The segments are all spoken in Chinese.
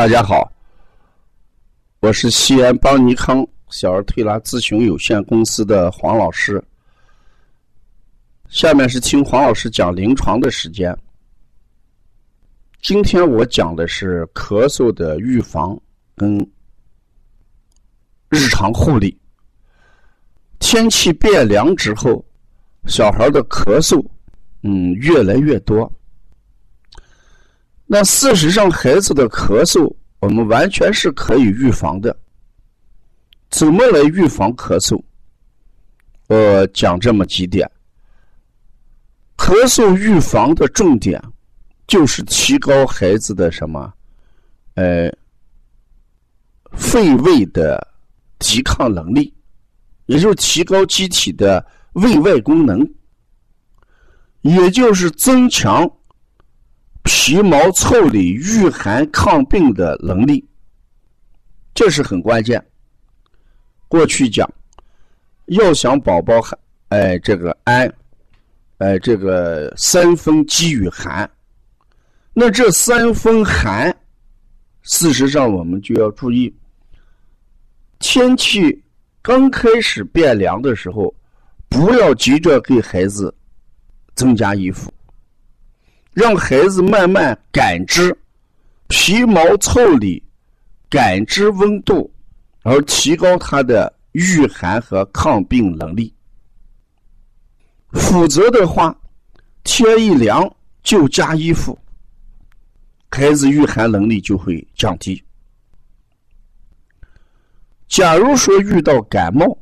大家好，我是西安邦尼康小儿推拿咨询有限公司的黄老师。下面是听黄老师讲临床的时间。今天我讲的是咳嗽的预防跟日常护理。天气变凉之后，小孩的咳嗽，嗯，越来越多。那事实上，孩子的咳嗽，我们完全是可以预防的。怎么来预防咳嗽？我讲这么几点。咳嗽预防的重点就是提高孩子的什么？呃，肺胃的抵抗能力，也就是提高机体的胃外功能，也就是增强。皮毛腠理御寒抗病的能力，这是很关键。过去讲，要想宝宝寒，哎，这个安，哎，这个三分积与寒，那这三分寒，事实上我们就要注意，天气刚开始变凉的时候，不要急着给孩子增加衣服。让孩子慢慢感知皮毛腠理，感知温度，而提高他的御寒和抗病能力。否则的话，天一凉就加衣服，孩子御寒能力就会降低。假如说遇到感冒，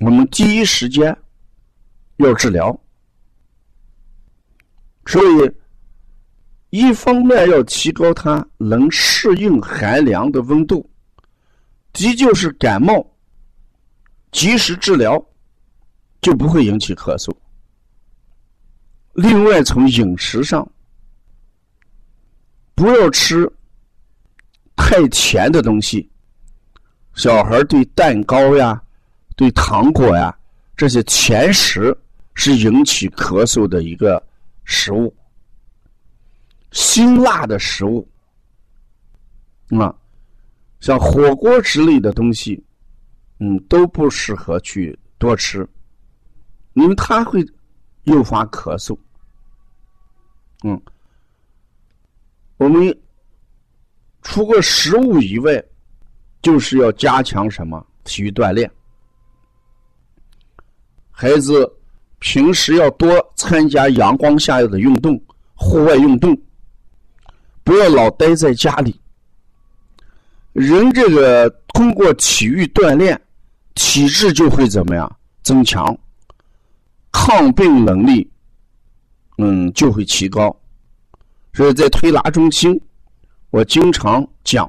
我们第一时间要治疗。所以，一方面要提高他能适应寒凉的温度，即就是感冒，及时治疗，就不会引起咳嗽。另外，从饮食上，不要吃太甜的东西。小孩对蛋糕呀、对糖果呀这些甜食是引起咳嗽的一个。食物，辛辣的食物，啊，像火锅之类的东西，嗯，都不适合去多吃，因为它会诱发咳嗽。嗯，我们除过食物以外，就是要加强什么体育锻炼，孩子。平时要多参加阳光下的运动，户外运动，不要老待在家里。人这个通过体育锻炼，体质就会怎么样增强，抗病能力，嗯，就会提高。所以在推拿中心，我经常讲，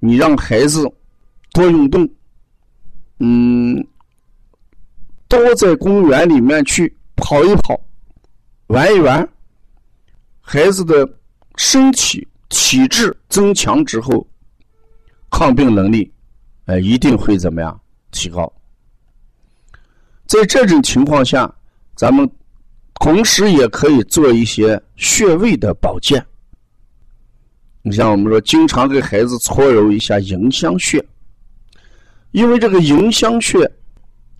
你让孩子多运动，嗯。多在公园里面去跑一跑，玩一玩，孩子的身体体质增强之后，抗病能力，呃，一定会怎么样提高？在这种情况下，咱们同时也可以做一些穴位的保健。你像我们说，经常给孩子搓揉一下迎香穴，因为这个迎香穴。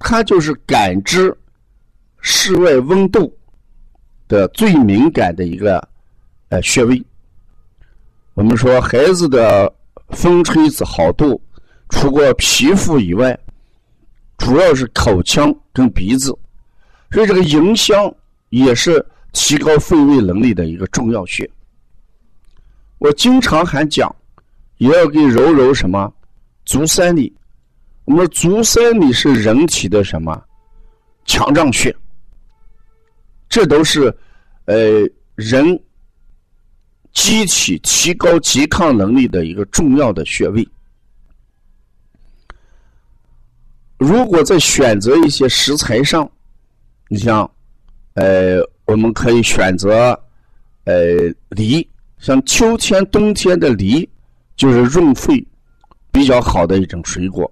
它就是感知室外温度的最敏感的一个呃穴位。我们说孩子的风吹子好度，除过皮肤以外，主要是口腔跟鼻子，所以这个迎香也是提高肺胃能力的一个重要穴。我经常还讲，也要给揉揉什么足三里。我们足三里是人体的什么强壮穴？这都是呃人机体提高拮抗能力的一个重要的穴位。如果在选择一些食材上，你像呃，我们可以选择呃梨，像秋天、冬天的梨就是润肺比较好的一种水果。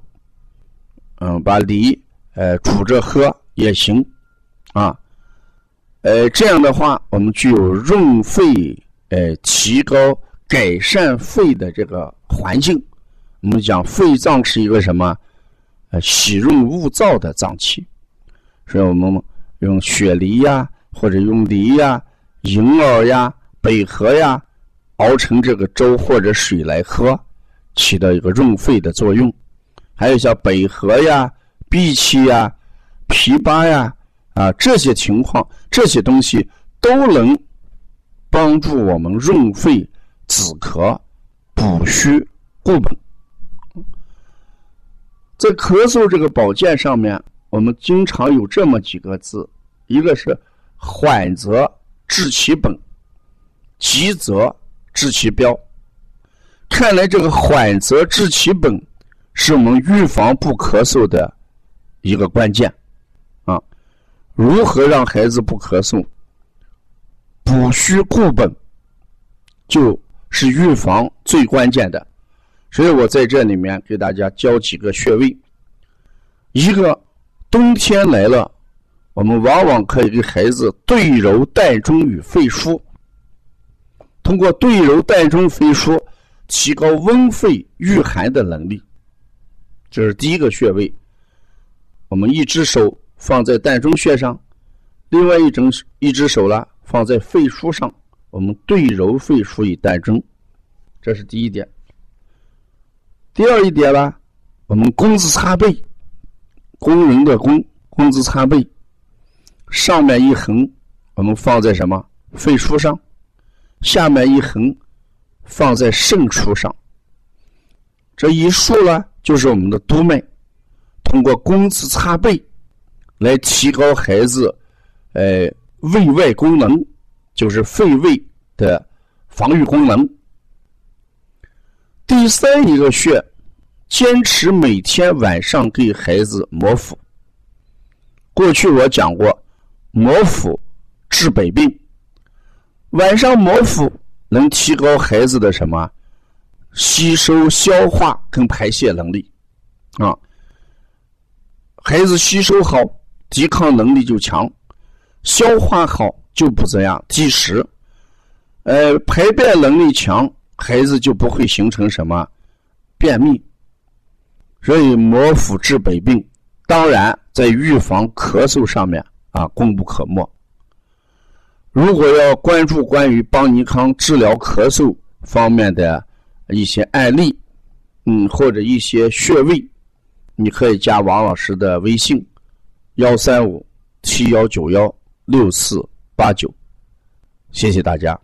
嗯，把梨呃煮着喝也行，啊，呃这样的话，我们具有润肺、呃提高改善肺的这个环境。我们讲肺脏是一个什么？呃，喜润勿燥的脏器，所以我们用雪梨呀，或者用梨呀、银耳呀、百合呀，熬成这个粥或者水来喝，起到一个润肺的作用。还有像百合呀、荸荠呀、枇杷呀啊这些情况，这些东西都能帮助我们润肺止咳、补虚固本。在咳嗽这个保健上面，我们经常有这么几个字：一个是缓则治其本，急则治其标。看来这个缓则治其本。是我们预防不咳嗽的一个关键啊！如何让孩子不咳嗽？补虚固本就是预防最关键的。所以我在这里面给大家教几个穴位。一个冬天来了，我们往往可以给孩子对揉膻中与肺腧，通过对揉膻中、肺腧，提高温肺御寒的能力。这是第一个穴位，我们一只手放在膻中穴上，另外一只一只手呢放在肺腧上，我们对揉肺腧与膻中，这是第一点。第二一点呢，我们工字擦背，工人的工，工字擦背，上面一横，我们放在什么肺腧上，下面一横，放在肾腧上，这一竖呢。就是我们的督脉，通过工字擦背来提高孩子，呃，胃外功能，就是肺胃的防御功能。第三一个穴，坚持每天晚上给孩子摩腹。过去我讲过，摩腹治百病，晚上摩腹能提高孩子的什么？吸收、消化跟排泄能力，啊，孩子吸收好，抵抗能力就强；消化好就不怎样，积食。呃，排便能力强，孩子就不会形成什么便秘。所以，摩腹治百病，当然在预防咳嗽上面啊，功不可没。如果要关注关于邦尼康治疗咳嗽方面的，一些案例，嗯，或者一些穴位，你可以加王老师的微信：幺三五七幺九幺六四八九。谢谢大家。